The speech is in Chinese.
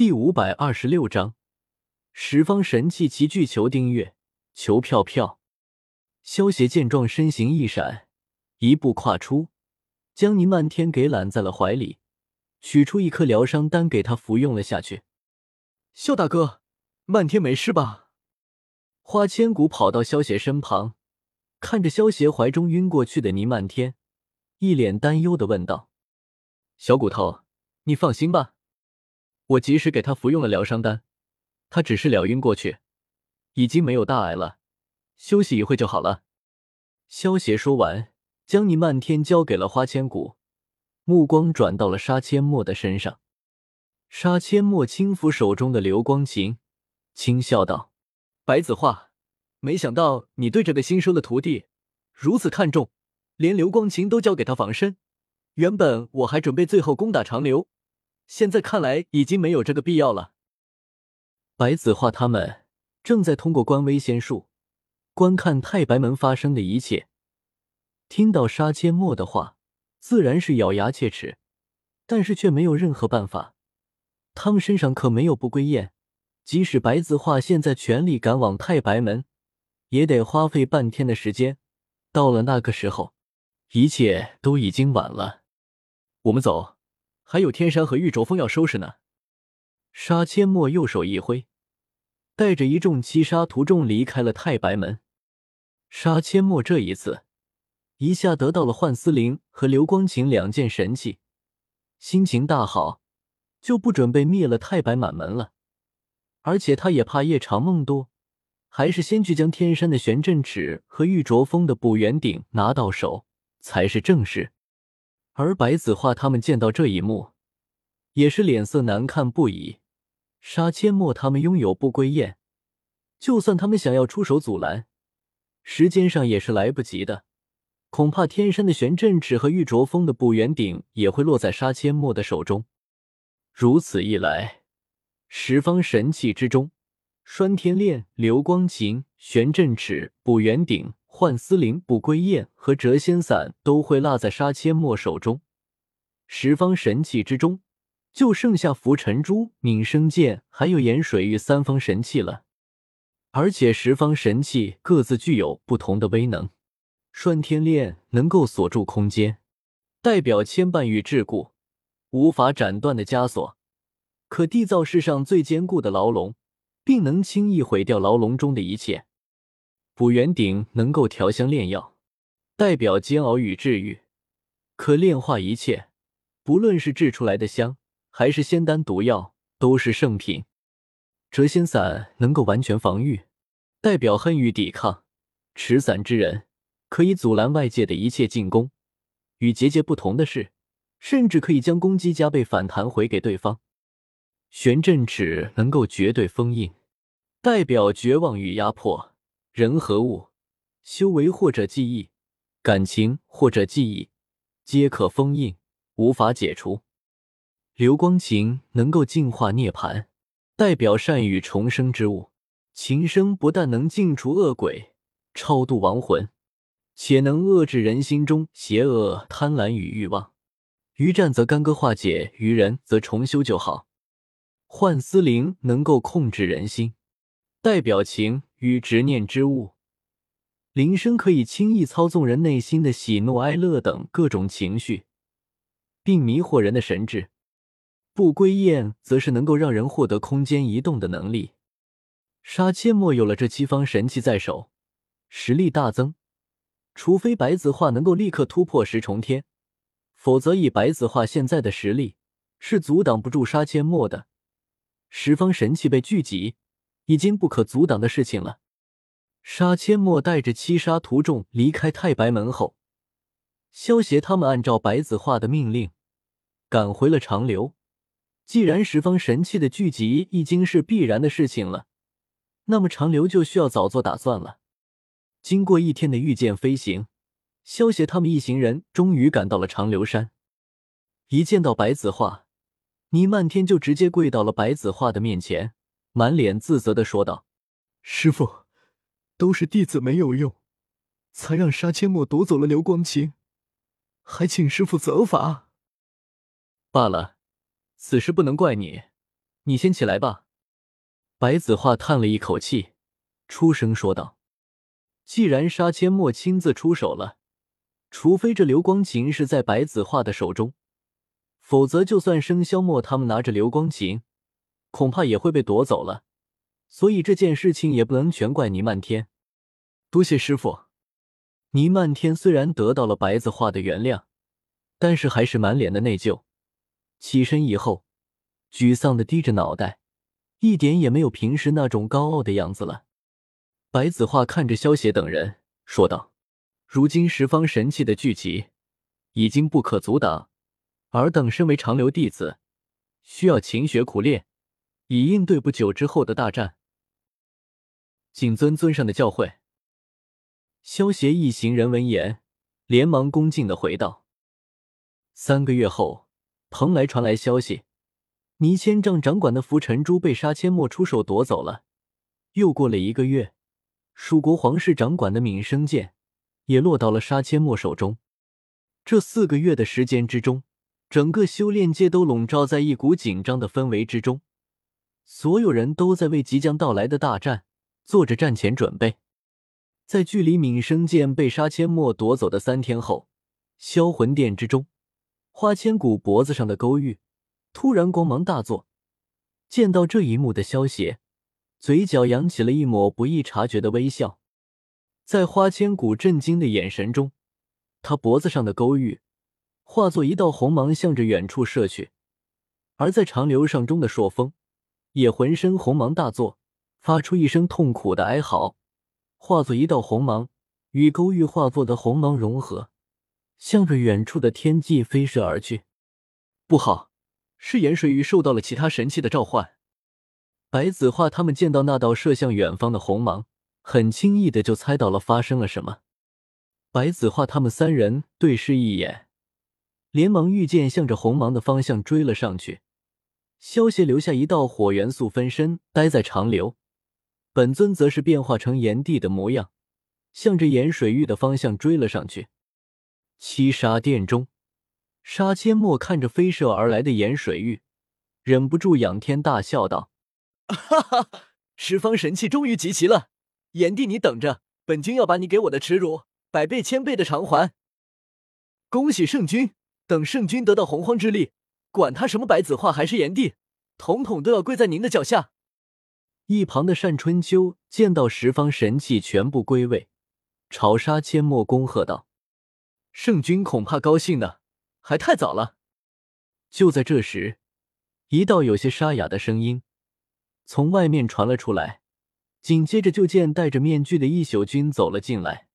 第五百二十六章，十方神器齐聚，求订阅，求票票。萧协见状，身形一闪，一步跨出，将倪漫天给揽在了怀里，取出一颗疗伤丹给他服用了下去。萧大哥，漫天没事吧？花千骨跑到萧邪身旁，看着萧邪怀中晕过去的倪漫天，一脸担忧的问道：“小骨头，你放心吧。”我及时给他服用了疗伤丹，他只是了晕过去，已经没有大碍了，休息一会就好了。萧协说完，将你漫天交给了花千骨，目光转到了杀阡陌的身上。杀阡陌轻抚手中的流光琴，轻笑道：“白子画，没想到你对这个新收的徒弟如此看重，连流光琴都交给他防身。原本我还准备最后攻打长留。”现在看来已经没有这个必要了。白子画他们正在通过观微仙术观看太白门发生的一切，听到杀阡陌的话，自然是咬牙切齿，但是却没有任何办法。他们身上可没有不归雁，即使白子画现在全力赶往太白门，也得花费半天的时间。到了那个时候，一切都已经晚了。我们走。还有天山和玉卓峰要收拾呢。杀阡陌右手一挥，带着一众七杀徒众离开了太白门。杀阡陌这一次一下得到了幻丝灵和流光琴两件神器，心情大好，就不准备灭了太白满门了。而且他也怕夜长梦多，还是先去将天山的玄阵尺和玉卓峰的补元鼎拿到手才是正事。而白子画他们见到这一幕，也是脸色难看不已。杀阡陌他们拥有不归雁，就算他们想要出手阻拦，时间上也是来不及的。恐怕天山的玄阵尺和玉卓峰的补元鼎也会落在杀阡陌的手中。如此一来，十方神器之中，拴天链、流光琴、玄阵尺、补元鼎。幻丝灵、不归雁和谪仙伞都会落在杀阡陌手中。十方神器之中，就剩下浮尘珠、敏生剑还有盐水玉三方神器了。而且十方神器各自具有不同的威能。拴天链能够锁住空间，代表牵绊与桎梏，无法斩断的枷锁，可缔造世上最坚固的牢笼，并能轻易毁掉牢笼中的一切。补元鼎能够调香炼药，代表煎熬与治愈，可炼化一切，不论是制出来的香，还是仙丹毒药，都是圣品。谪仙伞能够完全防御，代表恨与抵抗。持伞之人可以阻拦外界的一切进攻。与结界不同的是，甚至可以将攻击加倍反弹回给对方。玄阵尺能够绝对封印，代表绝望与压迫。人和物、修为或者记忆、感情或者记忆，皆可封印，无法解除。流光琴能够净化涅槃，代表善与重生之物。琴声不但能净除恶鬼、超度亡魂，且能遏制人心中邪恶、贪婪与欲望。余战则干戈化解，余人则重修就好。幻思灵能够控制人心，代表情。与执念之物，铃声可以轻易操纵人内心的喜怒哀乐等各种情绪，并迷惑人的神智。不归雁则是能够让人获得空间移动的能力。杀阡陌有了这七方神器在手，实力大增。除非白子画能够立刻突破十重天，否则以白子画现在的实力，是阻挡不住杀阡陌的。十方神器被聚集。已经不可阻挡的事情了。杀阡陌带着七杀徒众离开太白门后，萧协他们按照白子画的命令赶回了长留。既然十方神器的聚集已经是必然的事情了，那么长留就需要早做打算了。经过一天的御剑飞行，萧协他们一行人终于赶到了长留山。一见到白子画，倪漫天就直接跪到了白子画的面前。满脸自责的说道：“师傅，都是弟子没有用，才让杀阡陌夺走了流光琴，还请师傅责罚。罢了，此事不能怪你，你先起来吧。白子画叹了一口气，出声说道：“既然杀阡陌亲自出手了，除非这流光琴是在白子画的手中，否则就算生肖墨他们拿着流光琴，恐怕也会被夺走了。所以这件事情也不能全怪倪漫天。多谢师傅。”倪漫天虽然得到了白子画的原谅，但是还是满脸的内疚。起身以后，沮丧的低着脑袋，一点也没有平时那种高傲的样子了。白子画看着萧邪等人说道：“如今十方神器的聚集已经不可阻挡，尔等身为长留弟子，需要勤学苦练，以应对不久之后的大战。谨遵尊上的教诲。”萧协一行人闻言，连忙恭敬的回道：“三个月后，蓬莱传来消息，倪千丈掌管的浮尘珠被杀阡陌出手夺走了。又过了一个月，蜀国皇室掌管的敏生剑也落到了杀阡陌手中。这四个月的时间之中，整个修炼界都笼罩在一股紧张的氛围之中，所有人都在为即将到来的大战做着战前准备。”在距离敏生剑被杀阡陌夺走的三天后，销魂殿之中，花千骨脖子上的勾玉突然光芒大作。见到这一幕的萧邪，嘴角扬起了一抹不易察觉的微笑。在花千骨震惊的眼神中，他脖子上的勾玉化作一道红芒，向着远处射去。而在长流上中的朔风也浑身红芒大作，发出一声痛苦的哀嚎。化作一道红芒，与勾玉化作的红芒融合，向着远处的天际飞射而去。不好，是盐水鱼受到了其他神器的召唤。白子画他们见到那道射向远方的红芒，很轻易的就猜到了发生了什么。白子画他们三人对视一眼，连忙御剑向着红芒的方向追了上去。萧协留下一道火元素分身，待在长流。本尊则是变化成炎帝的模样，向着盐水玉的方向追了上去。七杀殿中，杀阡陌看着飞射而来的盐水玉，忍不住仰天大笑道：“哈哈，十方神器终于集齐了！炎帝，你等着，本君要把你给我的耻辱百倍千倍的偿还！恭喜圣君，等圣君得到洪荒之力，管他什么白子画还是炎帝，统统都要跪在您的脚下！”一旁的单春秋见到十方神器全部归位，朝杀阡陌恭贺道：“圣君恐怕高兴呢，还太早了。”就在这时，一道有些沙哑的声音从外面传了出来，紧接着就见戴着面具的一宿君走了进来。